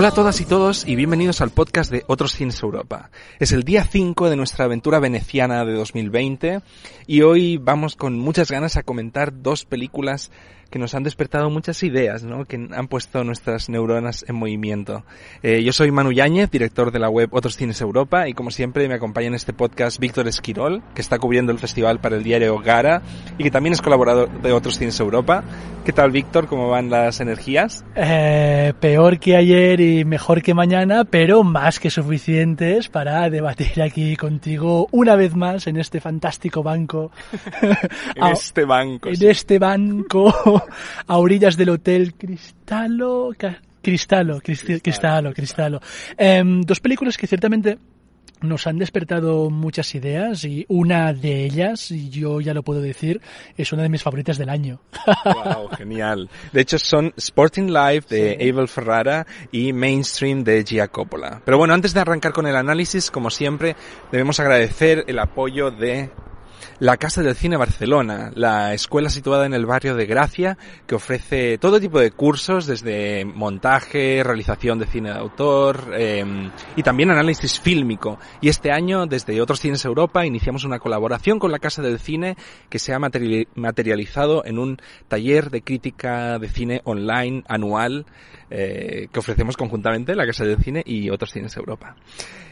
Hola a todas y todos y bienvenidos al podcast de Otros Cines Europa. Es el día 5 de nuestra aventura veneciana de 2020 y hoy vamos con muchas ganas a comentar dos películas que nos han despertado muchas ideas, ¿no? que han puesto nuestras neuronas en movimiento. Eh, yo soy Manu Yáñez, director de la web Otros Cines Europa y como siempre me acompaña en este podcast Víctor Esquirol, que está cubriendo el festival para el diario Gara y que también es colaborador de Otros Cines Europa. ¿Qué tal Víctor? ¿Cómo van las energías? Eh, peor que ayer y mejor que mañana, pero más que suficientes para debatir aquí contigo una vez más en este fantástico banco. En este banco. en sí. este banco a orillas del hotel Cristalo. Cristalo, Cristalo, Cristalo. Em, dos películas que ciertamente nos han despertado muchas ideas y una de ellas, y yo ya lo puedo decir, es una de mis favoritas del año. Wow, genial. De hecho, son Sporting Life de Abel Ferrara y Mainstream de Gia Coppola. Pero bueno, antes de arrancar con el análisis, como siempre, debemos agradecer el apoyo de la Casa del Cine Barcelona, la escuela situada en el barrio de Gracia, que ofrece todo tipo de cursos, desde montaje, realización de cine de autor eh, y también análisis fílmico. Y este año, desde Otros Cines Europa, iniciamos una colaboración con la Casa del Cine que se ha materiali- materializado en un taller de crítica de cine online anual eh, que ofrecemos conjuntamente la Casa del Cine y Otros Cines Europa.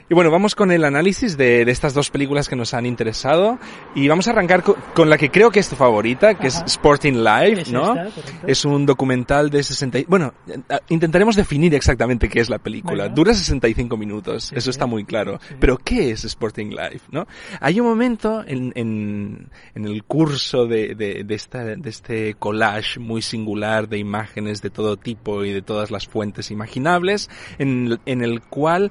Y bueno, vamos con el análisis de, de estas dos películas que nos han interesado y vamos a arrancar co- con, la que creo que es tu favorita, que Ajá. es Sporting Life, Es ¿no? esta. Es un documental de 60... y- Bueno, eh, intentaremos definir exactamente qué es la película. Venga. Dura 65 minutos, Sí. eso está muy claro. Sí. Pero ¿qué es Sporting Life, no? Hay un momento en, en, en el curso de, de, de, esta, de este collage muy singular de imágenes de todo tipo y de todas las fuentes imaginables, en, en el cual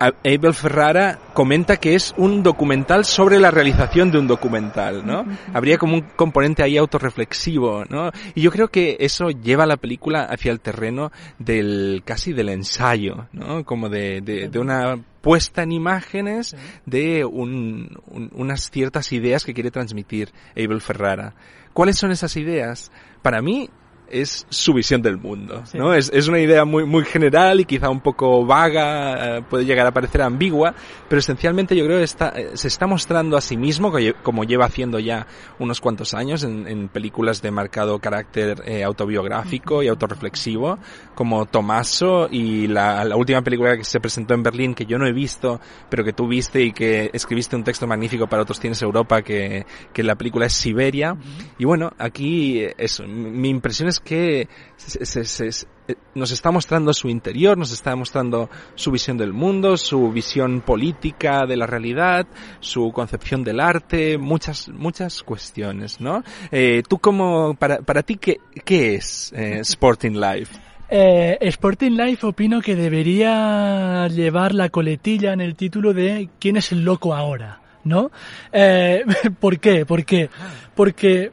a- Abel Ferrara comenta que es un documental sobre la realización de un documental, ¿no? Habría como un componente ahí autorreflexivo, ¿no? Y yo creo que eso lleva la película hacia el terreno del casi del ensayo, ¿no? Como de, de, de una puesta en imágenes de un- un- unas ciertas ideas que quiere transmitir Abel Ferrara. ¿Cuáles son esas ideas? Para mí es su visión del mundo, Sí. ¿no? Es, es una idea muy, muy general y quizá un poco vaga, eh, puede llegar a parecer ambigua, pero esencialmente yo creo que está, eh, se está mostrando a sí mismo, co- como lleva haciendo ya unos cuantos años en, en películas de marcado carácter eh, autobiográfico y autorreflexivo, como Tomaso y la, la última película que se presentó en Berlín que yo no he visto, pero que tú viste y que escribiste un texto magnífico para otros Tienes Europa, que, que la película es Siberia. Y bueno, aquí eh, eso, mi mi impresión es que se- se- se- se- eh, nos está mostrando su interior, nos está mostrando su visión del mundo, su visión política de la realidad, su concepción del arte, muchas, muchas cuestiones, ¿no? Eh, tú como, para, para ti, ¿qué, qué es eh, Sporting Life? Eh, Sporting Life opino que debería llevar la coletilla en el título de ¿Quién es el loco ahora? ¿No? Eh, ¿Por qué? ¿Por qué? Porque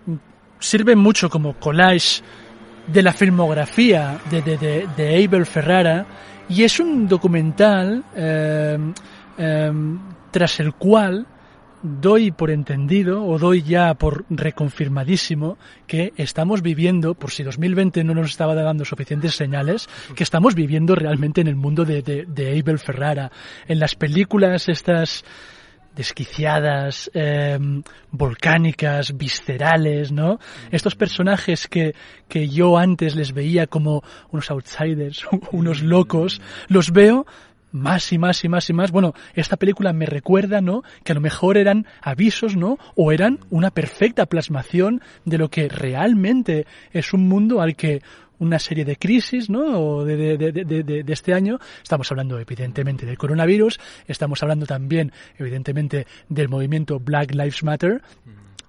sirve mucho como collage de la filmografía de, de, de, de Abel Ferrara y es un documental eh, eh, tras el cual doy por entendido o doy ya por reconfirmadísimo que estamos viviendo, por si 2020 no nos estaba dando suficientes señales, que estamos viviendo realmente en el mundo de, de, de Abel Ferrara. En las películas estas desquiciadas, eh, volcánicas, viscerales, ¿no? Estos personajes que, que yo antes les veía como unos outsiders, unos locos, los veo más y más y más y más. Bueno, esta película me recuerda, ¿no? Que a lo mejor eran avisos, ¿no? O eran una perfecta plasmación de lo que realmente es un mundo al que una serie de crisis, ¿no? De, de, de, este año. Estamos hablando, evidentemente, del coronavirus. Estamos hablando también, evidentemente, del movimiento Black Lives Matter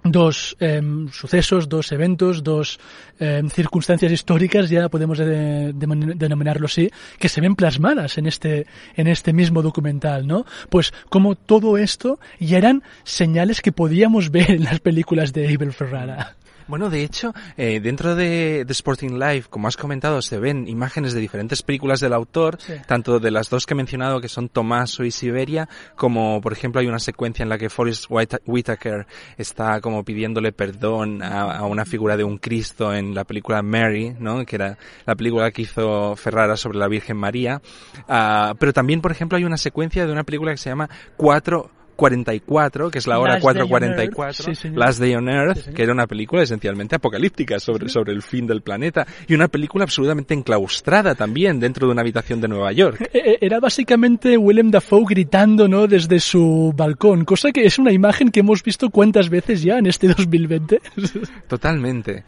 dos eh, sucesos, dos eventos, dos eh, circunstancias históricas, ya podemos de, de, denominarlo así, que se ven plasmadas en este, en este mismo documental, ¿no? Pues como todo esto ya eran señales que podíamos ver en las películas de Abel Ferrara. Bueno, de hecho, eh, dentro de, de, Sporting Life, como has comentado, se ven imágenes de diferentes películas del autor, sí. tanto de las dos que he mencionado, que son Tomaso y Siberia, como por ejemplo hay una secuencia en la que Forrest Whitaker está como pidiéndole perdón a, a, una figura de un Cristo en la película Mary, ¿no? Que era la película que hizo Ferrara sobre la Virgen María. Uh, pero también, por ejemplo, hay una secuencia de una película que se llama Cuatro 44, que es la hora 4.44, sí, Last Day on Earth, sí, que era una película esencialmente apocalíptica sobre, sí. sobre el fin del planeta y una película absolutamente enclaustrada también dentro de una habitación de Nueva York. Era básicamente Willem Dafoe gritando, ¿no? Desde su balcón, cosa que es una imagen que hemos visto cuántas veces ya en este 2020. Totalmente.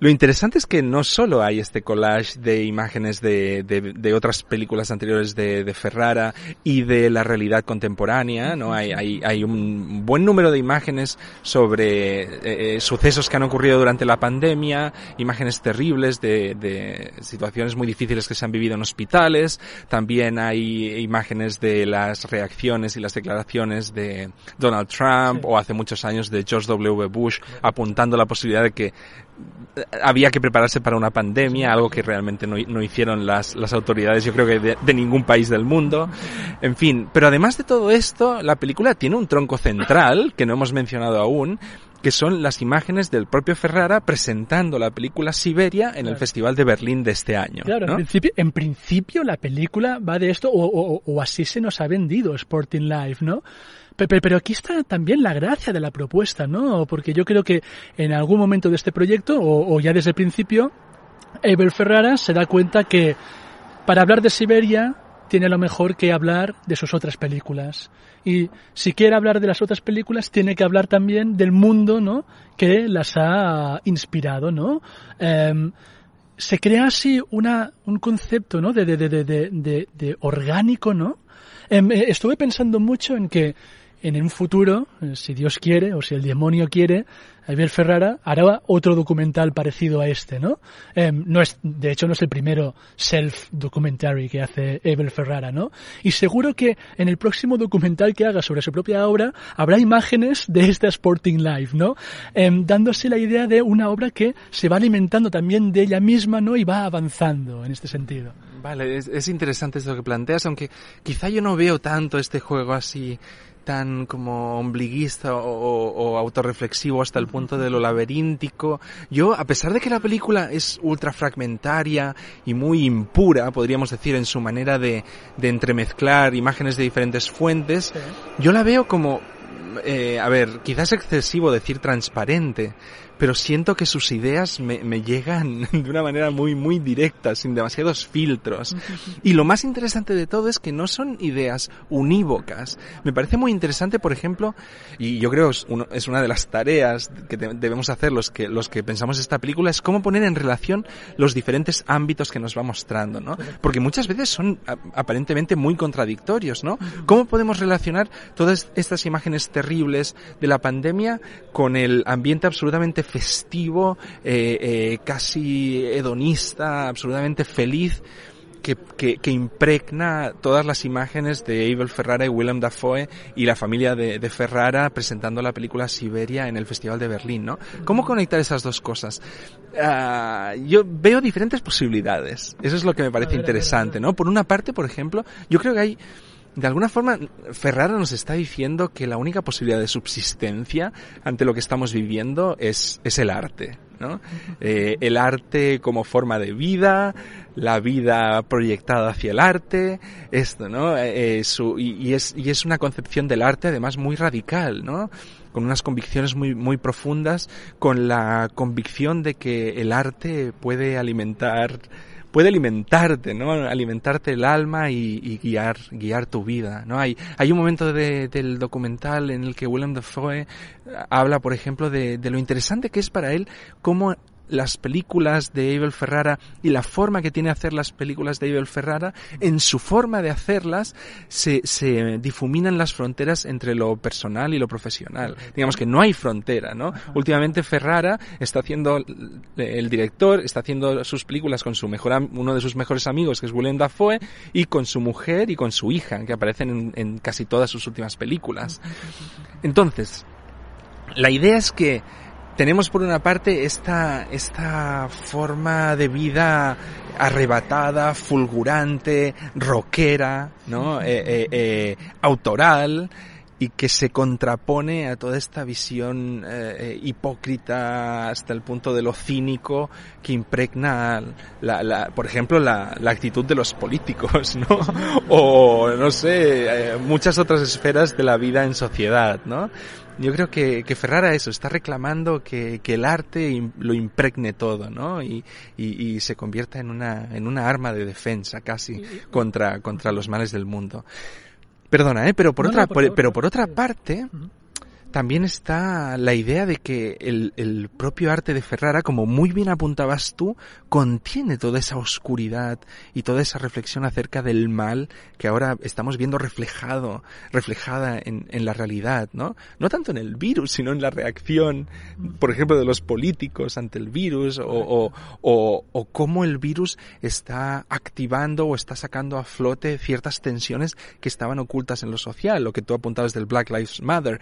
Lo interesante es que no solo hay este collage de imágenes de, de, de otras películas anteriores de, de, Ferrara y de la realidad contemporánea, ¿no? Hay, hay, hay un buen número de imágenes sobre eh, eh, sucesos que han ocurrido durante la pandemia, imágenes terribles de, de situaciones muy difíciles que se han vivido en hospitales, también hay imágenes de las reacciones y las declaraciones de Donald Trump sí. o hace muchos años de George W. Bush apuntando la posibilidad de que había que prepararse para una pandemia, algo que realmente no, no hicieron las, las, autoridades, yo creo que de, de, ningún país del mundo. En fin, pero además de todo esto, la película tiene un tronco central, que no hemos mencionado aún, que son las imágenes del propio Ferrara presentando la película Siberia en el Festival de Berlín de este año. Claro, ¿no? en, principio, en principio la película va de esto, o, o, o así se nos ha vendido Sporting Life, ¿no? Pero, pero, aquí está también la gracia de la propuesta, ¿no? Porque yo creo que en algún momento de este proyecto, o, ya desde el principio, Abel Ferrara se da cuenta que para hablar de Siberia tiene lo mejor que hablar de sus otras películas. Y si quiere hablar de las otras películas, tiene que hablar también del mundo, ¿no? Que las ha inspirado, ¿no? Eh, se crea así una, un concepto, ¿no? De, de, de, de, orgánico, ¿no? Eh, estuve pensando mucho en que en un futuro, si Dios quiere o si el demonio quiere, Abel Ferrara hará otro documental parecido a este, ¿no? Eh, no es, de hecho, no es el primero self-documentary que hace Abel Ferrara, ¿no? Y seguro que en el próximo documental que haga sobre su propia obra habrá imágenes de esta Sporting Life, ¿no? Eh, dándose la idea de una obra que se va alimentando también de ella misma, ¿no? Y va avanzando en este sentido. Vale, es, es interesante esto que planteas, aunque quizá yo no veo tanto este juego así tan como ombliguista o, o, o, autorreflexivo hasta el punto de lo laberíntico. Yo, a pesar de que la película es ultra fragmentaria y muy impura, podríamos decir, en su manera de, de entremezclar imágenes de diferentes fuentes, sí. yo la veo como, eh, a ver, quizás excesivo decir transparente, pero siento que sus ideas me, me, llegan de una manera muy, muy directa, sin demasiados filtros. Y lo más interesante de todo es que no son ideas unívocas. Me parece muy interesante, por ejemplo, y yo creo es, uno, es una de las tareas que debemos hacer los que, los que pensamos esta película, es cómo poner en relación los diferentes ámbitos que nos va mostrando, ¿no? Porque muchas veces son aparentemente muy contradictorios, ¿no? ¿Cómo podemos relacionar todas estas imágenes terribles de la pandemia con el ambiente absolutamente festivo, eh, eh, casi hedonista, absolutamente feliz, que, que, que, impregna todas las imágenes de Abel Ferrara y Willem Dafoe y la familia de, de, Ferrara presentando la película Siberia en el Festival de Berlín, ¿no? ¿Cómo conectar esas dos cosas? Uh, yo veo diferentes posibilidades. Eso es lo que me parece ver, interesante, ¿no? Por una parte, por ejemplo, yo creo que hay de alguna forma, Ferrara nos está diciendo que la única posibilidad de subsistencia ante lo que estamos viviendo es, es el arte. ¿no? Eh, el arte como forma de vida, la vida proyectada hacia el arte, esto, ¿no? Eh, su, y, y, es, y es una concepción del arte además muy radical, ¿no? Con unas convicciones muy, muy profundas, con la convicción de que el arte puede alimentar puede alimentarte, ¿no? Alimentarte el alma y, y, guiar, guiar tu vida, ¿no? Hay, hay un momento de, del documental en el que Willem Dafoe habla, por ejemplo, de, de lo interesante que es para él cómo las películas de Abel Ferrara y la forma que tiene de hacer las películas de Abel Ferrara, en su forma de hacerlas se, se difuminan las fronteras entre lo personal y lo profesional. Digamos que no hay frontera, ¿no? Últimamente Ferrara está haciendo, el director está haciendo sus películas con su mejor, uno de sus mejores amigos, que es Willem Dafoe, y con su mujer y con su hija, que aparecen en, en casi todas sus últimas películas. Entonces, la idea es que tenemos por una parte esta, esta forma de vida arrebatada, fulgurante, rockera, ¿no? Eh, eh, eh, autoral, y que se contrapone a toda esta visión eh, hipócrita hasta el punto de lo cínico que impregna, la, la, por ejemplo, la, la, actitud de los políticos, ¿no? O, no sé, eh, muchas otras esferas de la vida en sociedad, ¿no? Yo creo que, que Ferrara eso, está reclamando que, que el arte lo impregne todo, ¿no? Y, y, y, se convierta en una, en una arma de defensa casi contra, contra los males del mundo. Perdona, ¿eh? pero por No, otra, no, por por- favor. pero por otra parte, también está la idea de que el, el propio arte de Ferrara, como muy bien apuntabas tú, contiene toda esa oscuridad y toda esa reflexión acerca del mal que ahora estamos viendo reflejado, reflejada en, en la realidad, ¿no? No tanto en el virus, sino en la reacción, por ejemplo, de los políticos ante el virus o, o, o, o cómo el virus está activando o está sacando a flote ciertas tensiones que estaban ocultas en lo social, lo que tú apuntabas del Black Lives Matter,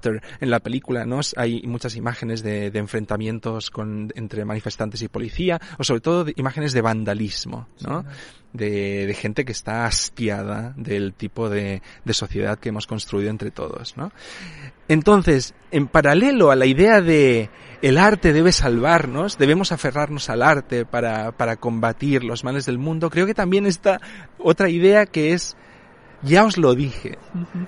Matter en la película, ¿no? Hay muchas imágenes de, de enfrentamientos con, entre manifestantes y policía, o sobre todo de imágenes de vandalismo, ¿no? De, de, gente que está hastiada del tipo de, de, sociedad que hemos construido entre todos, ¿no? Entonces, en paralelo a la idea de el arte debe salvarnos, debemos aferrarnos al arte para, para combatir los males del mundo, creo que también está otra idea que es ya os lo dije.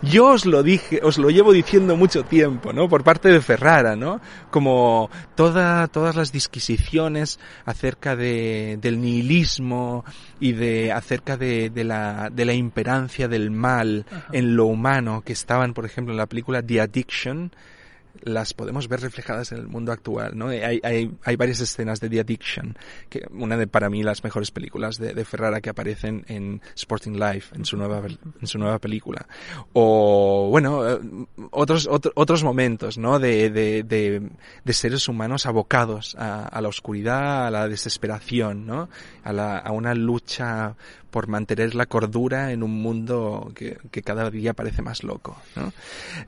Yo os lo dije, os lo llevo diciendo mucho tiempo, ¿no? Por parte de Ferrara, ¿no? Como toda, todas las disquisiciones acerca de, del nihilismo y de, acerca de, de la, de la imperancia del mal Ajá. en lo humano que estaban, por ejemplo, en la película The Addiction, las podemos ver reflejadas en el mundo actual, ¿no? Hay, hay, hay varias escenas de The Addiction, que una de para mí las mejores películas de, Ferrara que aparecen en Sporting Life, en su nueva, en su nueva película. O, bueno, eh, otros, otro, otros momentos, ¿no? De, de, de, de seres humanos abocados a, a, la oscuridad, a la desesperación, ¿no? A, la, a una lucha por mantener la cordura en un mundo que, cada día parece más loco, ¿no?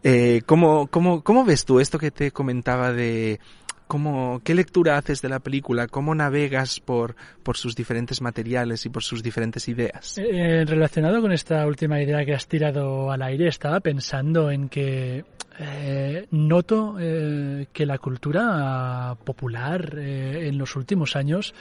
Eh, ¿cómo, cómo, ¿Cómo ves tú esto que te comentaba de cómo, qué lectura haces de la película? ¿Cómo navegas por, por sus diferentes materiales y por sus diferentes ideas? Eh, relacionado con esta última idea que has tirado al aire, estaba pensando en que eh, noto eh, que la cultura popular eh, en los últimos años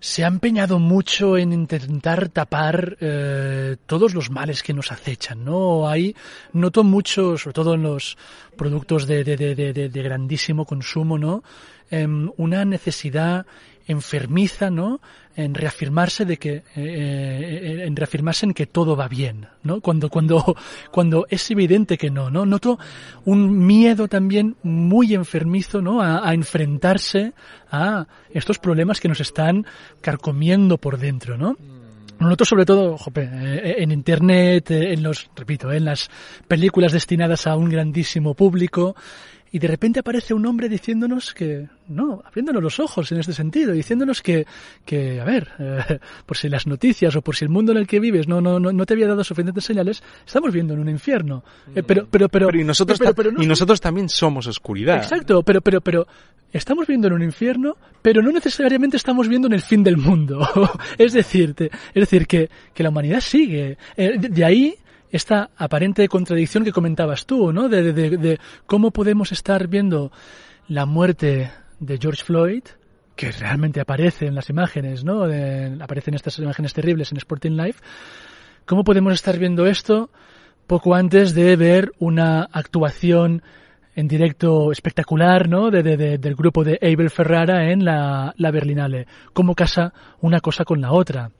se ha empeñado mucho en intentar tapar eh, todos los males que nos acechan, ¿no? Hay, noto mucho, sobre todo en los productos de, de, de, de, de grandísimo consumo, ¿no? Eh, una necesidad enfermiza, ¿no? En reafirmarse de que, eh, en reafirmarse en que todo va bien, ¿no? Cuando, cuando, cuando es evidente que no, ¿no? Noto un miedo también muy enfermizo, ¿no? A, a enfrentarse a estos problemas que nos están carcomiendo por dentro, ¿no? Noto sobre todo, jope, en internet, en los, repito, en las películas destinadas a un grandísimo público, y de repente aparece un hombre diciéndonos que, no, abriéndonos los ojos en este sentido, diciéndonos que, que a ver, eh, por si las noticias o por si el mundo en el que vives no, no, no, no te había dado suficientes señales, estamos viendo en un infierno. Eh, pero, pero, pero, pero, y nosotros, pero, pero no, y nosotros también somos oscuridad. Exacto, pero, pero, pero, estamos viendo en un infierno, pero no necesariamente estamos viendo en el fin del mundo. es decir, te, es decir, que, que la humanidad sigue. Eh, de, de ahí, esta aparente contradicción que comentabas tú, ¿no? De, cómo podemos estar viendo la muerte de George Floyd, que realmente aparece en las imágenes, ¿no? De- aparecen estas imágenes terribles en Sporting Life. ¿Cómo podemos estar viendo esto poco antes de ver una actuación en directo espectacular, ¿no? De, de- de- del grupo de Abel Ferrara en la Berlinale. ¿Cómo casa una cosa con la otra?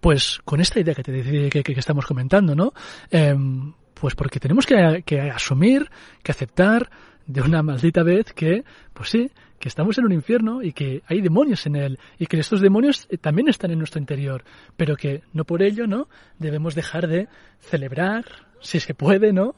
Pues con esta idea que te que- que estamos comentando, ¿no? Em, pues porque tenemos que, que asumir, que aceptar de una maldita vez que, pues sí, que estamos en un infierno y que hay demonios en él y que estos demonios eh, también están en nuestro interior, pero que no por ello, ¿no? Debemos dejar de celebrar, si se puede, ¿no?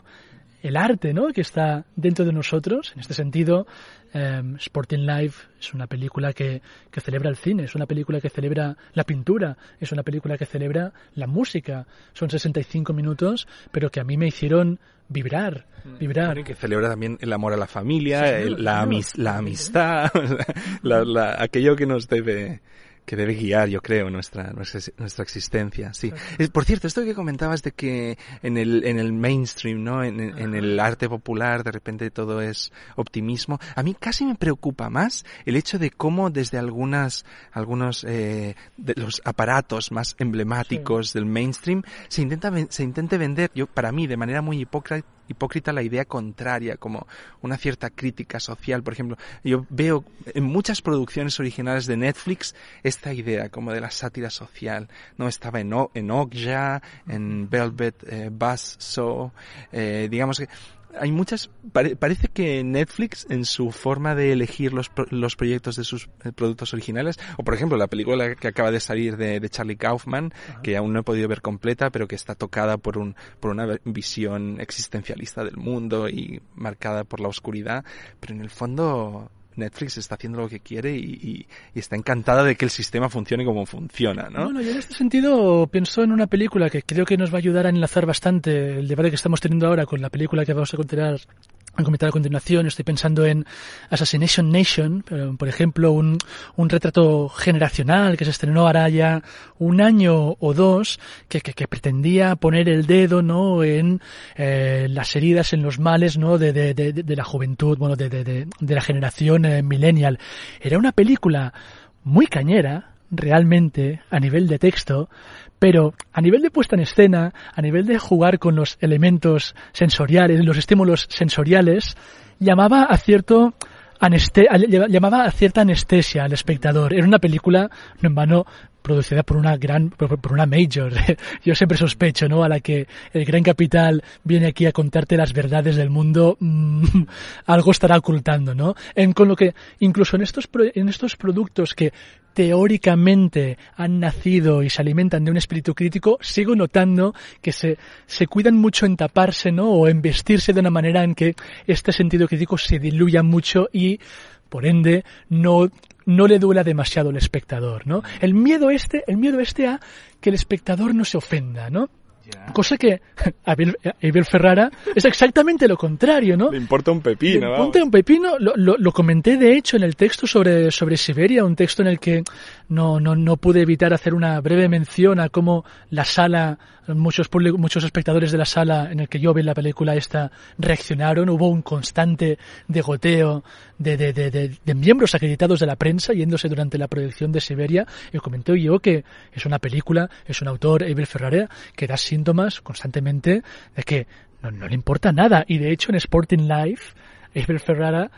El arte ¿no? que está dentro de nosotros. En este sentido, eh, Sporting Life es una película que, que celebra el cine, es una película que celebra la pintura, es una película que celebra la música. Son 65 minutos, pero que a mí me hicieron vibrar, vibrar. Y que celebra también el amor a la familia, Sí, el- la, amis- la amistad, la- la- aquello que nos debe que debe guiar, yo creo, nuestra nuestra, nuestra existencia. Sí. Es- por cierto, esto que comentabas de que en el en el mainstream, ¿no? En, en- el arte popular, de repente todo es optimismo. A mí casi me preocupa más el hecho de cómo desde algunas algunos eh, de los aparatos más emblemáticos del mainstream se intenta se intente vender, yo para mí de manera muy hipócrita hipócrita la idea contraria, como una cierta crítica social. Por ejemplo, yo veo en muchas producciones originales de Netflix esta idea como de la sátira social. No estaba en, O- en Okja, en Velvet eh, Buzzsaw, eh, digamos que hay muchas pare- parece que Netflix en su forma de elegir los, los proyectos de sus eh, productos originales o por ejemplo la película que acaba de salir de, de Charlie Kaufman que aún no he podido ver completa pero que está tocada por un por una visión existencialista del mundo y marcada por la oscuridad pero en el fondo Netflix está haciendo lo que quiere y, y- y está encantada de que el sistema funcione como funciona, ¿no? Bueno, yo en este sentido pienso en una película que creo que nos va a ayudar a enlazar bastante el debate que estamos teniendo ahora con la película que vamos a comentar a comentar a continuación. Estoy pensando en Assassination Nation, pero, por ejemplo, un, un retrato generacional que se estrenó ahora ya un año o dos, que, que, que pretendía poner el dedo no en eh, las heridas, en los males no de, de, de, de la juventud, bueno, de, de, de, de la generación eh, millennial. Era una película muy cañera, realmente, a nivel de texto, pero a nivel de puesta en escena, a nivel de jugar con los elementos sensoriales, los estímulos sensoriales, llamaba a cierto aneste- anestesia al espectador. Era una película, no en vano, producida por una gran, por, una major. Yo siempre sospecho, ¿no? A la que el gran capital viene aquí a contarte las verdades del mundo, mm, algo estará ocultando, ¿no? En, con lo que, incluso en estos, en estos productos que teóricamente han nacido y se alimentan de un espíritu crítico, sigo notando que se, se cuidan mucho en taparse, ¿no? O en vestirse de una manera en que este sentido crítico se diluya mucho y, por ende, no, no le duela demasiado al espectador, ¿no? El miedo este, el miedo este a que el espectador no se ofenda, ¿no? Cosa que Abel, Abel Ferrara es exactamente lo contrario, ¿no? Le importa un pepino, Le. Ponte un pepino, lo, lo, lo comenté de hecho en el texto sobre, sobre Siberia, un texto en el que no, no, no pude evitar hacer una breve mención a cómo la sala, muchos, muchos espectadores de la sala en el que yo vi la película esta reaccionaron, hubo un constante degoteo de, de, de, miembros acreditados de la prensa yéndose durante la proyección de Siberia y comenté yo que es una película, es un autor, Abel Ferrara, que da síntomas constantemente de que no, no le importa nada. Y de hecho en Sporting Life, Abel Ferrara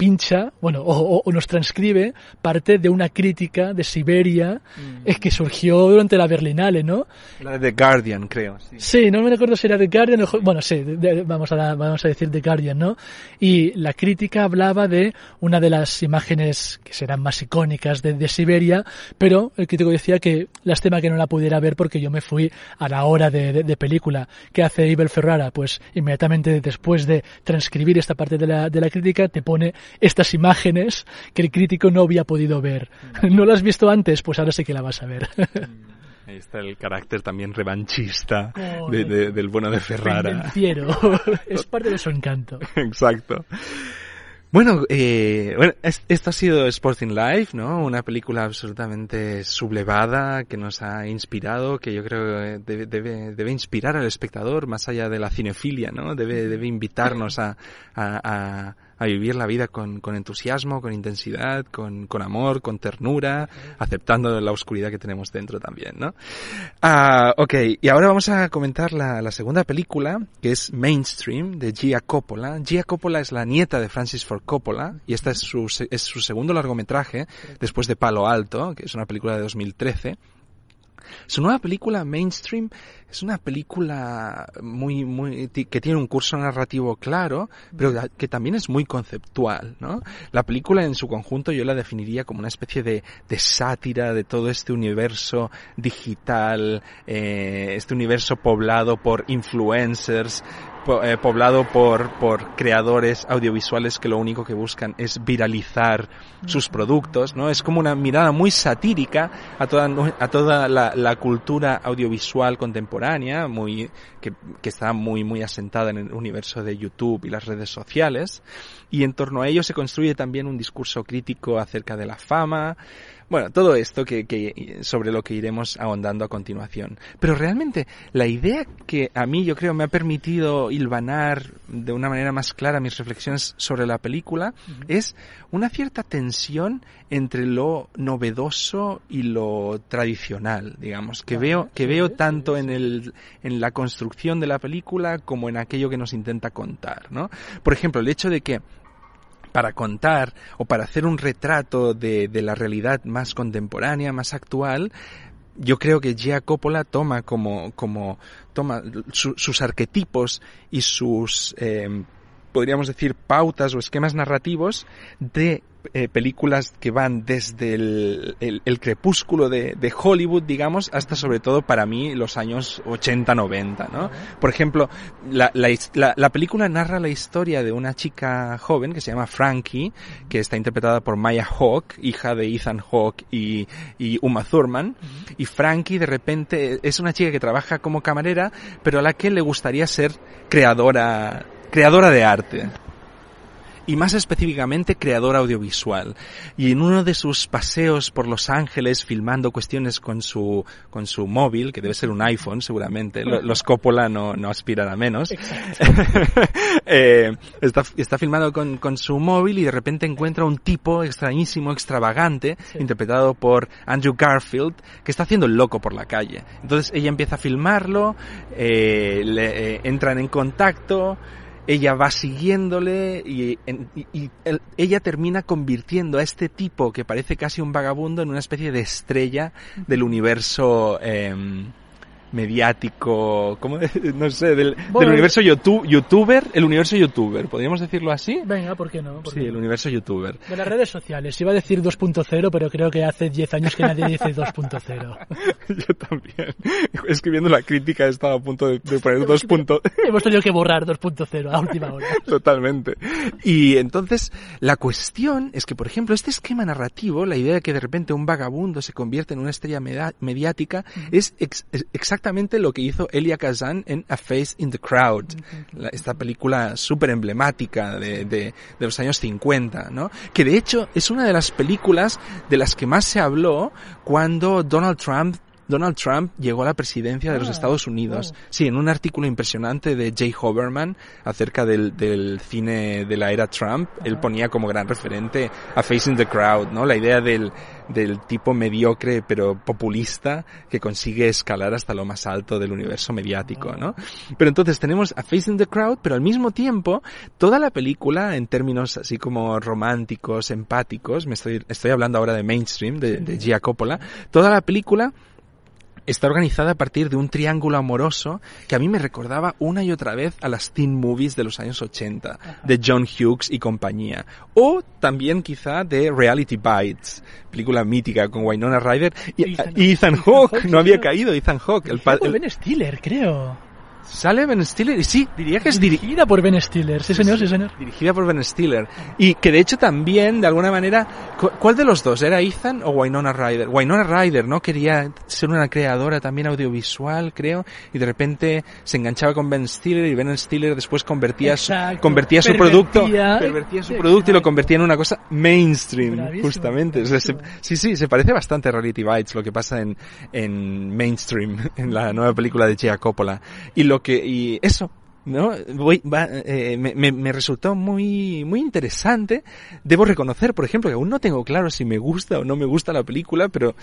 pincha, bueno, o, o- o nos transcribe parte de una crítica de Siberia eh, que surgió durante la Berlinale, ¿no? La de The Guardian, creo. sí. Sí, no me recuerdo si era The Guardian o... Bueno, sí, de- de- vamos, a, la- vamos a decir The Guardian, ¿no? Y la crítica hablaba de una de las imágenes que serán más icónicas de, de Siberia, pero el crítico decía que lástima que no la pudiera ver porque yo me fui a la hora de, de- de película. ¿Qué hace Ibel Ferrara? Pues inmediatamente después de transcribir esta parte de la, de la crítica te pone estas imágenes que el crítico no había podido ver. ¿No las has visto antes? Pues ahora sí que la vas a ver. Ahí está el carácter también revanchista de- de- del bueno de Ferrara. Es parte de su encanto. Exacto. Bueno, eh, bueno, es- esto ha sido Sporting Life, ¿no? Una película absolutamente sublevada que nos ha inspirado, que yo creo que debe, debe, debe inspirar al espectador más allá de la cinefilia, ¿no? Debe, debe invitarnos a, a, a, a vivir la vida con, con entusiasmo, con intensidad, con, con amor, con ternura, aceptando la oscuridad que tenemos dentro también, ¿no? Ah, ok, y ahora vamos a comentar la, la segunda película, que es Mainstream, de Gia Coppola. Gia Coppola es la nieta de Francis Ford Coppola, y esta es su, es su segundo largometraje, después de Palo Alto, que es una película de 2013. Su nueva película, Mainstream, es una película muy, muy, que tiene un curso narrativo claro, pero que también es muy conceptual, ¿no? La película en su conjunto yo la definiría como una especie de, de sátira de todo este universo digital, eh, este universo poblado por influencers, po- eh, poblado por, por creadores audiovisuales que lo único que buscan es viralizar sus productos, ¿no? Es como una mirada muy satírica a toda, a toda la, la cultura audiovisual contemporánea, muy, que, que está muy, muy asentada en el universo de YouTube y las redes sociales. Y en torno a ello se construye también un discurso crítico acerca de la fama, bueno, todo esto que, que sobre lo que iremos ahondando a continuación. Pero realmente la idea que a mí yo creo me ha permitido hilvanar de una manera más clara mis reflexiones sobre la película es una cierta tensión entre lo novedoso y lo tradicional, digamos, que veo que veo tanto en el en la construcción de la película como en aquello que nos intenta contar, ¿no? Por ejemplo, el hecho de que para contar o para hacer un retrato de, de la realidad más contemporánea, más actual, yo creo que Gia Coppola toma como, como, toma su- sus arquetipos y sus, eh, podríamos decir, pautas o esquemas narrativos de eh, películas que van desde el, el- el crepúsculo de, de Hollywood, digamos, hasta sobre todo para mí los años 80-90, ¿no? Por ejemplo, la, la, la- la película narra la historia de una chica joven que se llama Frankie, que está interpretada por Maya Hawke, hija de Ethan Hawke y, y Uma Thurman. Y Frankie de repente es una chica que trabaja como camarera, pero a la que le gustaría ser creadora, creadora de arte y más específicamente creadora audiovisual. Y en uno de sus paseos por Los Ángeles filmando cuestiones con su, con su móvil, que debe ser un iPhone seguramente, lo- los Coppola no, no aspiran a menos, eh, está, está filmando con, con su móvil y de repente encuentra un tipo extrañísimo, extravagante, interpretado por Andrew Garfield, que está haciendo el loco por la calle. Entonces ella empieza a filmarlo, eh, le, eh, entran en contacto, ella va siguiéndole y, y- y el- ella termina convirtiendo a este tipo que parece casi un vagabundo en una especie de estrella del universo em, mediático, ¿cómo de- no sé, del, del universo youtube, youtuber, el universo youtuber, ¿podríamos decirlo así? Venga, ¿por qué no? ¿Por Sí, qué el universo youtuber. De las redes sociales. Iba a decir 2.0, pero creo que hace 10 años que nadie dice 2.0. Yo también. Escribiendo la crítica estaba a punto de, de poner dos puntos. Hemos tenido que borrar 2.0 a última hora. Totalmente. Y entonces, la cuestión es que, por ejemplo, este esquema narrativo, la idea de que de repente un vagabundo se convierte en una estrella mediática, es, ex- es exactamente lo que hizo Elia Kazan en A Face in the Crowd, la- esta película súper emblemática de, de, de los años 50, ¿no? Que de hecho es una de las películas de las que más se habló cuando Donald Trump Donald Trump llegó a la presidencia de los Ah, Estados Unidos. wow. Sí, en un artículo impresionante de Jay Hoberman acerca del, del cine de la era Trump, él ponía como gran referente a Facing the Crowd, ¿no? La idea del, del tipo mediocre pero populista que consigue escalar hasta lo más alto del universo mediático, ¿no? Pero entonces tenemos a Facing the Crowd, pero al mismo tiempo toda la película en términos así como románticos, empáticos, me estoy, estoy hablando ahora de mainstream, de, de Gia Coppola, toda la película está organizada a partir de un triángulo amoroso que a mí me recordaba una y otra vez a las teen movies de los años 80, de John Hughes y compañía. O también quizá de Reality Bites, película mítica con Winona Ryder y Ethan- Hawke. No había caído Ethan Hawke. El el- Ben Stiller, creo. Sale Ben Stiller y sí, diría que es dirigida por Ben Stiller, sí señor, sí señor. dirigida por Ben Stiller. Y que de hecho también, de alguna manera, cu- ¿cuál de los dos? ¿Era Ethan o Winona Ryder? Winona Ryder, ¿no? Quería ser una creadora también audiovisual, creo, y de repente se enganchaba con Ben Stiller y Ben Stiller después convertía, su, convertía su producto, pervertía su producto y lo convertía en una cosa mainstream, Bravísimo, justamente. O sea, se- bravísimo. sí, sí, se parece bastante a Reality Bites lo que pasa en, en mainstream, en la nueva película de Gia Coppola. Y lo que, y eso, ¿no? Voy, va, eh, me, me- me resultó muy, muy interesante. Debo reconocer, por ejemplo, que aún no tengo claro si me gusta o no me gusta la película, pero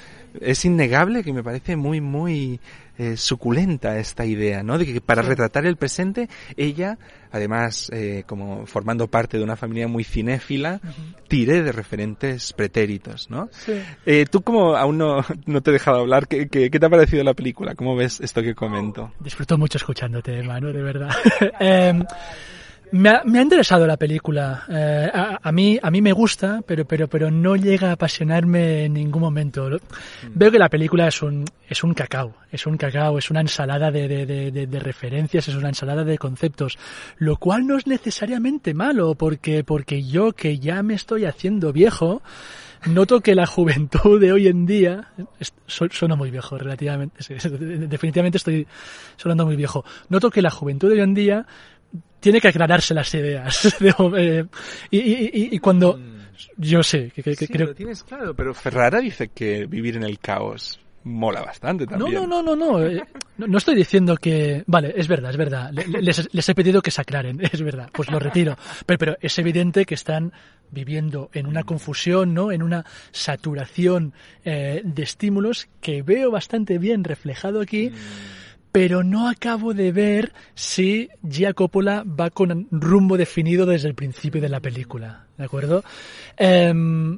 es innegable que me parece muy, muy eh, suculenta esta idea, ¿no? De que para retratar el presente, ella, además, eh, como formando parte de una familia muy cinéfila, tire de referentes pretéritos, ¿no? Sí. Eh, tú como aún no, no te he dejado hablar, ¿qué, qué, qué te ha parecido la película? ¿Cómo ves esto que comento? Disfruto mucho escuchándote, Manu, de verdad. Me, ha, me ha interesado la película. Eh, a, a mí, a mí me gusta, pero, pero, pero no llega a apasionarme en ningún momento. Lo- Veo que la película es un, es un cacao, es un cacao, es una ensalada de, de, de, de- referencias, es una ensalada de conceptos, lo cual no es necesariamente malo, porque, porque yo que ya me estoy haciendo viejo, noto que la juventud de hoy en día, sueno muy viejo relativamente, definitivamente estoy sonando muy viejo, noto que la juventud de hoy en día tiene que aclararse las ideas. Eh, y, y- y- y cuando yo sé que, que- Sí, creo lo tienes claro, pero Ferrara dice que vivir en el caos mola bastante también. no, no, no, no. eh, no. no estoy diciendo que... Vale, es verdad, es verdad. Le- le- Les, les he pedido que se aclaren, es verdad. Pues lo retiro. Pero, pero es evidente que están viviendo en una confusión, ¿no? En una saturación eh, de estímulos que veo bastante bien reflejado aquí. Pero no acabo de ver si Gia Coppola va con rumbo definido desde el principio de la película. ¿De acuerdo? Em,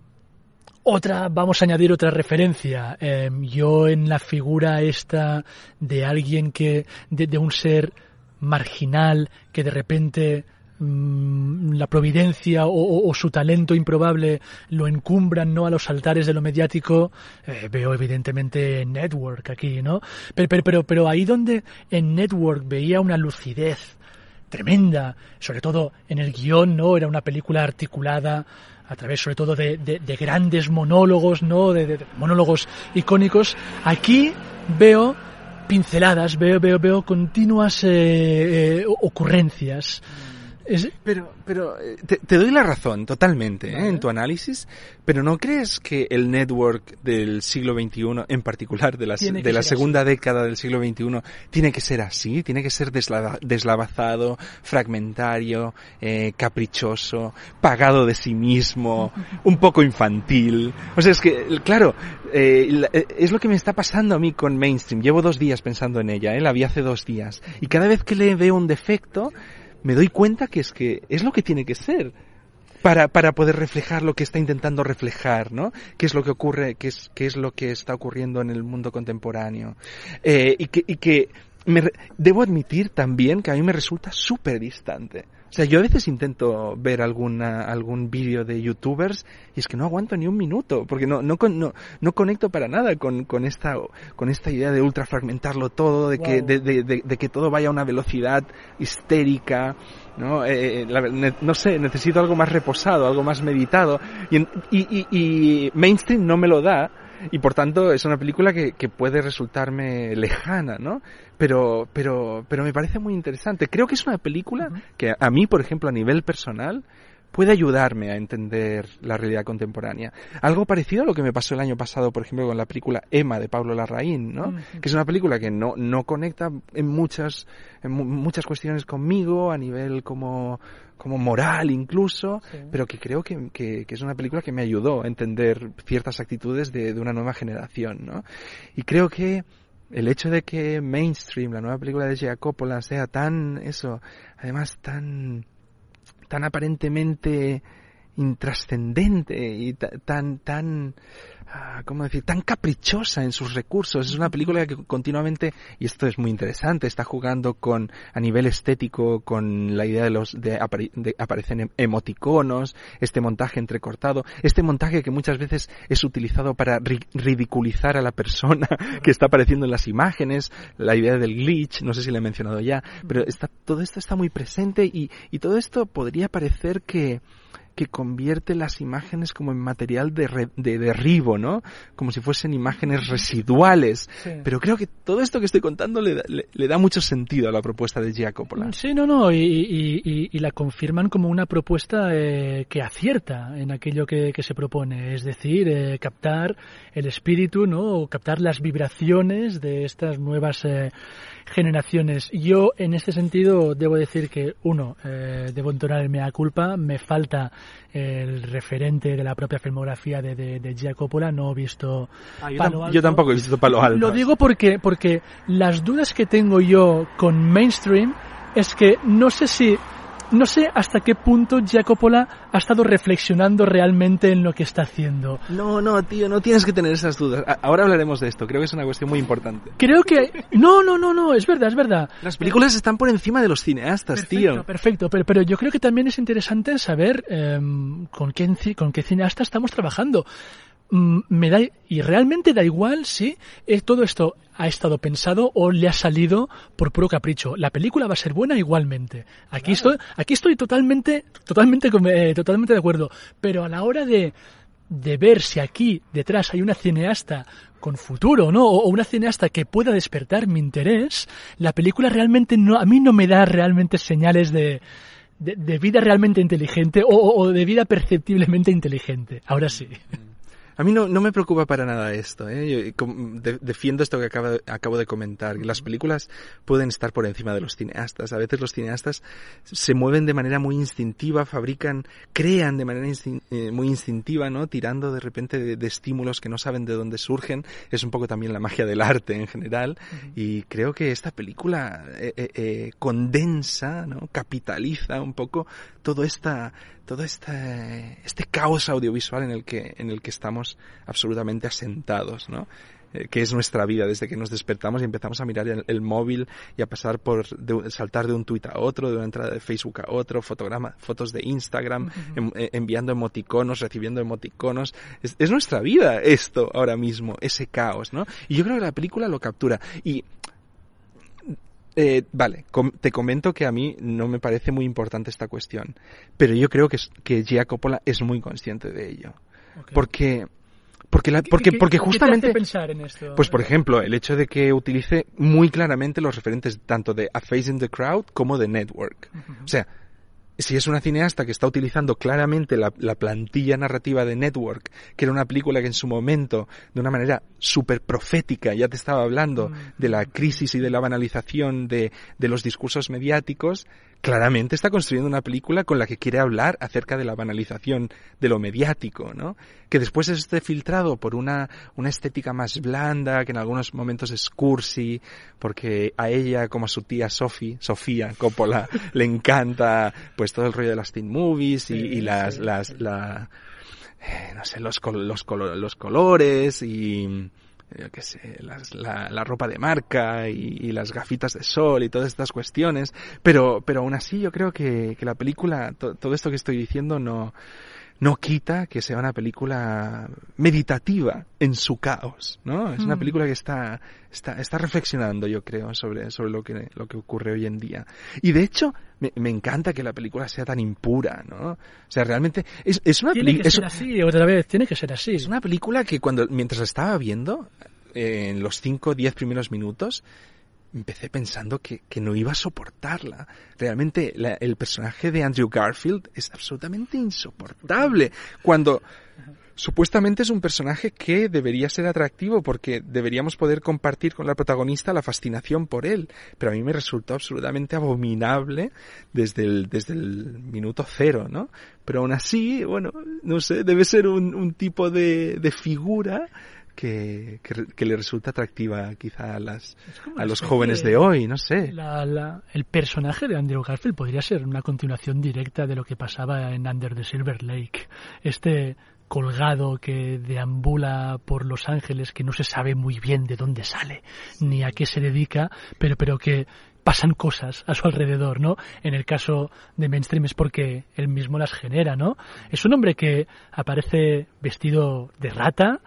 otra, vamos a añadir otra referencia. Eh, yo en la figura esta de alguien que, de, un ser marginal que de repente la providencia o, o- su talento improbable lo encumbran no a los altares de lo mediático eh, veo evidentemente Network aquí no pero, pero pero pero ahí donde en Network veía una lucidez tremenda, sobre todo en el guion, ¿no? Era una película articulada a través sobre todo de, de- de grandes monólogos, ¿no? De, de- de monólogos icónicos. Aquí veo pinceladas, veo, veo, veo continuas eh, eh, ocurrencias. Es- Pero, pero eh, te, te doy la razón totalmente ¿eh? en tu análisis, pero ¿no crees que el network del siglo XXI, en particular de la, de la segunda década del siglo XXI, tiene que ser así? ¿Tiene que ser deslava- deslavazado, fragmentario, eh, caprichoso, pagado de sí mismo, un poco infantil? O sea, es que, claro, eh, eh, es lo que me está pasando a mí con Mainstream. Llevo dos días pensando en ella, ¿eh? la vi hace dos días. Y cada vez que le veo un defecto, me doy cuenta que es que es lo que tiene que ser para, para poder reflejar lo que está intentando reflejar, ¿no? ¿Qué es lo que ocurre, qué es, qué es lo que está ocurriendo en el mundo contemporáneo? Eh, y que, y que me debo admitir también que a mí me resulta súper distante. O sea, yo a veces intento ver alguna, algún vídeo de youtubers y es que no aguanto ni un minuto, porque no, no, no, no conecto para nada con, con esta, con esta idea de ultrafragmentarlo todo, de que, de, de- de- de que todo vaya a una velocidad histérica, ¿no? Eh, la- ne- no sé, necesito algo más reposado, algo más meditado, y, y, y, y mainstream no me lo da, y por tanto es una película que, que puede resultarme lejana, ¿no? Pero, pero, pero me parece muy interesante. Creo que es una película que a mí, por ejemplo, a nivel personal, puede ayudarme a entender la realidad contemporánea. Algo parecido a lo que me pasó el año pasado, por ejemplo, con la película Emma de Pablo Larraín, ¿no? Que es una película que no, no conecta en muchas, en mu- muchas cuestiones conmigo, a nivel como, como moral incluso, Sí. pero que creo que, que- que es una película que me ayudó a entender ciertas actitudes de, de una nueva generación, ¿no? Y creo que el hecho de que Mainstream, la nueva película de Gia Coppola, sea tan, eso, además tan, tan aparentemente intrascendente y ta- tan, tan, ¿cómo decir? Tan caprichosa en sus recursos. Es una película que continuamente, y esto es muy interesante, está jugando con, a nivel estético, con la idea de los, de, apari- de aparecen em- emoticonos, este montaje entrecortado, este montaje que muchas veces es utilizado para ri- ridiculizar a la persona que está apareciendo en las imágenes, la idea del glitch, no sé si le he mencionado ya, pero está, todo esto está muy presente y, y todo esto podría parecer que, que convierte las imágenes como en material de, re- de derribo, ¿no? Como si fuesen imágenes residuales. Sí. Pero creo que todo esto que estoy contando le, da- le- le da mucho sentido a la propuesta de Giacopola. Sí, no, no, y, y- y- y la confirman como una propuesta eh, que acierta en aquello que, que se propone, es decir, eh, captar el espíritu, ¿no? O captar las vibraciones de estas nuevas eh, generaciones. Yo, en este sentido, debo decir que, uno, eh, debo entonar el mea culpa, me falta el referente de la propia filmografía de, de, de Giacopola, no he visto Ah, yo, Palo Alto. yo tampoco he visto Palo Alto. Lo digo porque, porque las dudas que tengo yo con mainstream es que no sé si, no sé hasta qué punto Giacopola ha estado reflexionando realmente en lo que está haciendo. No, no, tío, no tienes que tener esas dudas. A- Ahora hablaremos de esto, creo que es una cuestión muy importante. Creo que, no, no, no, no, es verdad, es verdad. Las películas están por encima de los cineastas, Perfecto, tío. perfecto, pero, pero yo creo que también es interesante saber em, con, qué, con qué cineasta estamos trabajando. Mm, me da, y realmente da igual si eh, todo esto ha estado pensado o le ha salido por puro capricho. La película va a ser buena igualmente. Aquí estoy, aquí estoy totalmente, totalmente, eh, totalmente de acuerdo. Pero a la hora de, de ver si aquí detrás hay una cineasta con futuro, ¿no? O una cineasta que pueda despertar mi interés, la película realmente no, a mí no me da realmente señales de, de, de vida realmente inteligente o, o- o de vida perceptiblemente inteligente. Ahora sí. A mí no, no me preocupa para nada esto. ¿eh? Yo, defiendo esto que acabo de comentar. que Las películas pueden estar por encima de los cineastas. A veces los cineastas se mueven de manera muy instintiva, fabrican, crean de manera instin- eh, muy instintiva, ¿no? Tirando de repente de, de estímulos que no saben de dónde surgen. Es un poco también la magia del arte en general. Y creo que esta película eh, eh, eh, condensa, ¿no? Capitaliza un poco todo esta todo este, este caos audiovisual en el que, en el que estamos absolutamente asentados, ¿no? Eh, que es nuestra vida desde que nos despertamos y empezamos a mirar el, el móvil y a pasar por de saltar de un tuit a otro, de una entrada de Facebook a otro, fotograma, fotos de Instagram, eh, enviando emoticonos, recibiendo emoticonos. Es, es nuestra vida esto ahora mismo, ese caos, ¿no? Y yo creo que la película lo captura. Y eh, vale, com- te comento que a mí no me parece muy importante esta cuestión, pero yo creo que, que Gia Coppola es muy consciente de ello. Porque, porque, la- porque, ¿Qué- porque qué te hace justamente, pensar en esto? pues por ejemplo, el hecho de que utilice muy claramente los referentes tanto de A Face in the Crowd como de Network. O sea, si es una cineasta que está utilizando claramente la, la plantilla narrativa de Network, que era una película que en su momento, de una manera súper profética, ya te estaba hablando de la crisis y de la banalización de, de los discursos mediáticos, claramente está construyendo una película con la que quiere hablar acerca de la banalización de lo mediático, ¿no? Que después esté filtrado por una, una estética más blanda, que en algunos momentos es cursi, porque a ella, como a su tía Sophie, Sofía Coppola, le encanta pues todo el rollo de las teen movies y, y las, las, la, eh, no sé, los, col- los, los colores y, yo qué sé, las- la, la ropa de marca y, y las gafitas de sol y todas estas cuestiones, pero, pero aún así yo creo que, que la película, to- todo esto que estoy diciendo no, no quita que sea una película meditativa en su caos, ¿no? Es una Mm. película que está, está, está reflexionando, yo creo, sobre, sobre lo que, lo que ocurre hoy en día. Y de hecho, me, me encanta que la película sea tan impura, ¿no? O sea, realmente, es, es una Tiene peli- que es- ser así, otra vez, tiene que ser así. es una película que cuando, mientras la estaba viendo, eh, en los 5 o 10 primeros minutos, empecé pensando que, que no iba a soportarla. Realmente la- el personaje de Andrew Garfield es absolutamente insoportable. Cuando supuestamente es un personaje que debería ser atractivo porque deberíamos poder compartir con la protagonista la fascinación por él. Pero a mí me resultó absolutamente abominable desde el, desde el minuto cero, ¿no? Pero aún así, bueno, no sé, debe ser un, un tipo de, de figura que, que, que le resulta atractiva quizá a, las, a los jóvenes de- de hoy, no sé. La- la- el personaje de Andrew Garfield podría ser una continuación directa de lo que pasaba en Under the Silver Lake. Este colgado que deambula por Los Ángeles, que no se sabe muy bien de dónde sale ni a qué se dedica, pero, pero que pasan cosas a su alrededor, ¿no? En el caso de Mainstream es porque él mismo las genera, ¿no? Es un hombre que aparece vestido de rata,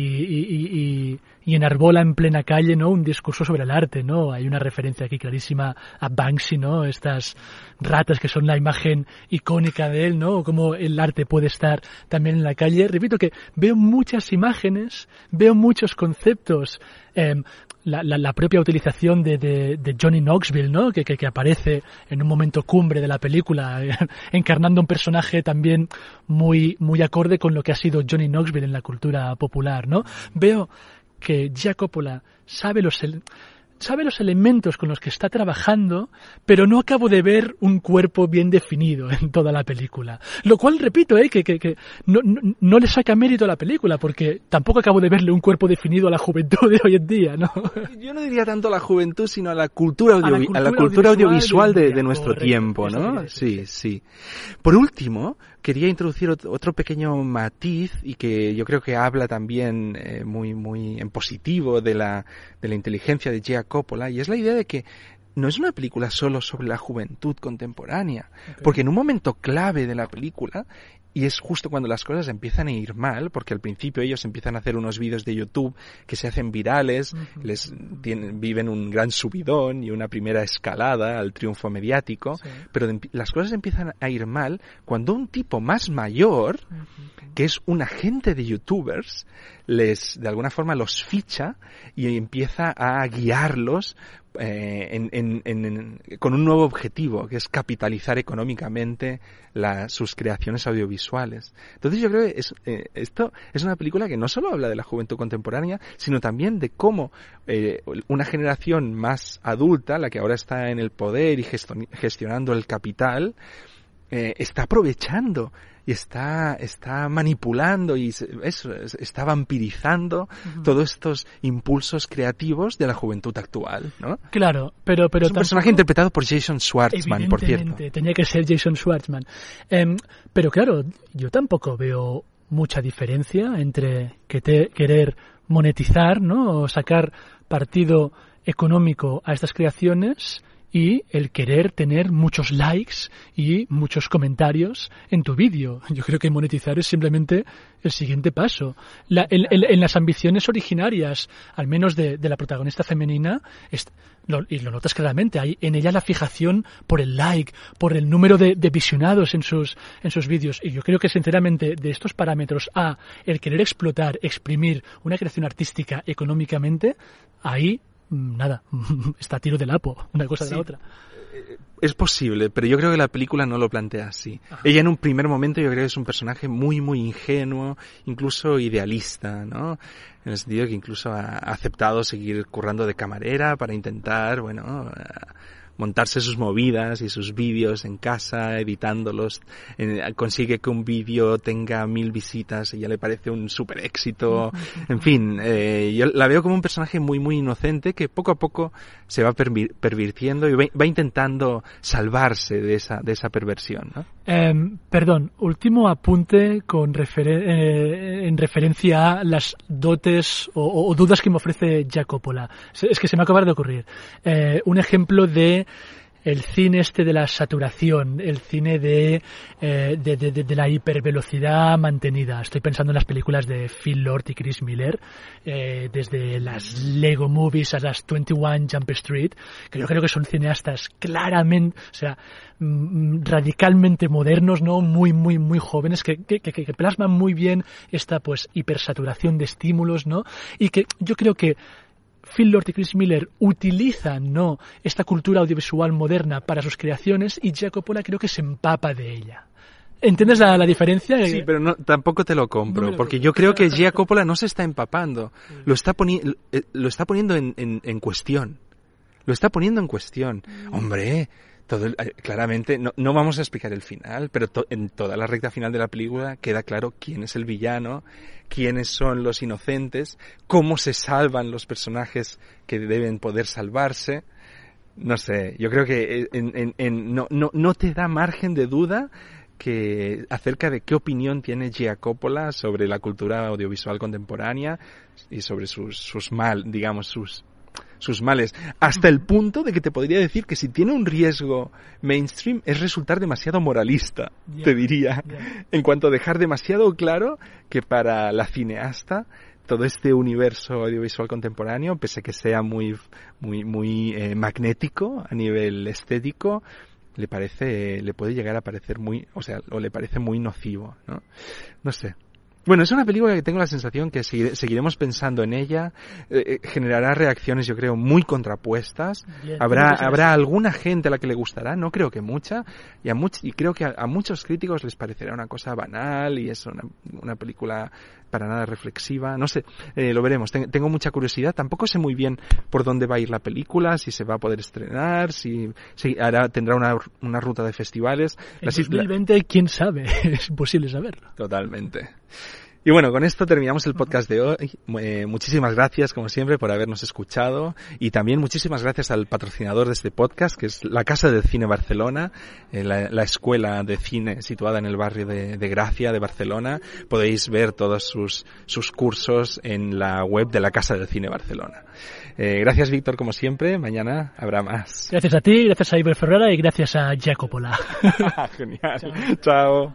y, y, y, y- enarbola en plena calle no un discurso sobre el arte no hay una referencia aquí clarísima a Banksy no estas ratas que son la imagen icónica de él no cómo el arte puede estar también en la calle. Repito que veo muchas imágenes veo muchos conceptos em, la, la- propia utilización de, de- de Johnny Knoxville, ¿no? Que, que- que aparece en un momento cumbre de la película, eh, encarnando un personaje también muy, muy acorde con lo que ha sido Johnny Knoxville en la cultura popular, ¿no? Veo que Gia Coppola sabe los, sabe los elementos con los que está trabajando, pero no acabo de ver un cuerpo bien definido en toda la película. Lo cual, repito, ¿eh? que, que, que no, no, no le saca mérito a la película, porque tampoco acabo de verle un cuerpo definido a la juventud de hoy en día, ¿no? Yo no diría tanto a la juventud, sino a la cultura, A la cultura a la cultura audiovisual audiovisual de de, nuestro correcto, tiempo, ¿no? Sí, sí. Por último, quería introducir ot- otro pequeño matiz y que yo creo que habla también eh, muy, muy en positivo de la, de la inteligencia de Gia Coppola y es la idea de que no es una película solo sobre la juventud contemporánea, porque en un momento clave de la película y es justo cuando las cosas empiezan a ir mal, porque al principio ellos empiezan a hacer unos vídeos de YouTube que se hacen virales, les tienen, viven un gran subidón y una primera escalada al triunfo mediático, Sí. pero de- las cosas empiezan a ir mal cuando un tipo más mayor, que es un agente de youtubers, les de alguna forma los ficha y empieza a guiarlos eh, con un nuevo objetivo, que es capitalizar económicamente la- sus creaciones audiovisuales. Entonces yo creo que eh, esto es una película que no solo habla de la juventud contemporánea, sino también de cómo eh, una generación más adulta, la que ahora está en el poder y gestionando el capital, está aprovechando y está, está manipulando y eso, está vampirizando todos estos impulsos creativos de la juventud actual, ¿no? Claro, pero, pero es un personaje interpretado por Jason Schwartzman, por cierto. Tenía que ser Jason Schwartzman. Em, pero claro, yo tampoco veo mucha diferencia entre que te- querer monetizar, ¿no? O sacar partido económico a estas creaciones y el querer tener muchos likes y muchos comentarios en tu vídeo. Yo creo que monetizar es simplemente el siguiente paso. La- en, en- en las ambiciones originarias, al menos de, de la protagonista femenina, y lo notas claramente, hay en ella la fijación por el like, por el número de, de visionados en sus, en sus vídeos. Y yo creo que, sinceramente, de estos parámetros a el querer explotar, exprimir una creación artística económicamente, ahí, nada, está a tiro del apo, una cosa de la otra. Es posible, pero yo creo que la película no lo plantea así. Ajá. Ella en un primer momento yo creo que es un personaje muy, muy ingenuo, incluso idealista, ¿no? En el sentido que incluso ha aceptado seguir currando de camarera para intentar, bueno, eh, montarse sus movidas y sus vídeos en casa, editándolos. Eh, consigue que un vídeo tenga mil visitas y ya le parece un super éxito. En fin, eh, yo la veo como un personaje muy, muy inocente que poco a poco se va pervi- pervirtiendo y va, va intentando salvarse de esa, de esa perversión, ¿no? Em, perdón, último apunte con referen- eh, en referencia a las dotes o, dudas que me ofrece Jacopola. Es, es que se me acaba de ocurrir. Eh, un ejemplo de el cine este de la saturación, el cine de, eh, de, de- de- de la hipervelocidad mantenida. Estoy pensando en las películas de Phil Lord y Chris Miller, eh, desde las Lego Movies a las 21 Jump Street, que yo creo que son cineastas claramente, o sea, mm, radicalmente modernos, ¿no? Muy, muy, muy jóvenes, que, que, que- que plasman muy bien esta, pues, hipersaturación de estímulos, ¿no? Y que yo creo que Phil Lord y Chris Miller utilizan no esta cultura audiovisual moderna para sus creaciones y Giacopola creo que se empapa de ella. ¿Entiendes la, la diferencia? Sí, pero no, tampoco te lo compro, No me lo porque compro. yo creo que Gia Coppola no se está empapando, lo está, poni- eh, lo está poniendo en, en- en cuestión. Lo está poniendo en cuestión. Mm. Hombre, todo eh, claramente, no, no vamos a explicar el final, pero to- en toda la recta final de la película queda claro quién es el villano, quiénes son los inocentes, cómo se salvan los personajes que deben poder salvarse. No sé, yo creo que eh, en- no, no, no te da margen de duda que acerca de qué opinión tiene Gia Coppola sobre la cultura audiovisual contemporánea y sobre sus, sus mal, digamos, sus, sus males, hasta el punto de que te podría decir que si tiene un riesgo mainstream es resultar demasiado moralista, te diría, en cuanto a dejar demasiado claro que para la cineasta todo este universo audiovisual contemporáneo, pese a que sea muy, muy, muy eh, magnético a nivel estético, le parece, le puede llegar a parecer muy, o sea, o le parece muy nocivo, ¿no? No sé. Bueno, es una película que tengo la sensación que seguire- seguiremos pensando en ella, eh, eh, generará reacciones, yo creo, muy contrapuestas. Bien, Habrá, habrá alguna gente a la que le gustará, no creo que mucha, y, a much- y creo que a, a muchos críticos les parecerá una cosa banal y es una, una película para nada reflexiva. No sé, eh, lo veremos. Ten- tengo mucha curiosidad. Tampoco sé muy bien por dónde va a ir la película, si se va a poder estrenar, si, si hará, tendrá una, una ruta de festivales. En Las isla- 2020, quién sabe, es imposible saberlo. Totalmente. Y bueno, con esto terminamos el podcast de hoy. Eh, muchísimas gracias, como siempre, por habernos escuchado. Y también muchísimas gracias al patrocinador de este podcast, que es la Casa del Cine Barcelona, eh, la, la escuela de cine situada en el barrio de, de Gracia de Barcelona. Podéis ver todos sus, sus cursos en la web de la Casa del Cine Barcelona. Eh, gracias, Víctor, como siempre. Mañana habrá más. Gracias a ti, gracias a Iber Ferrara y gracias a Jacopola. Genial. Chao.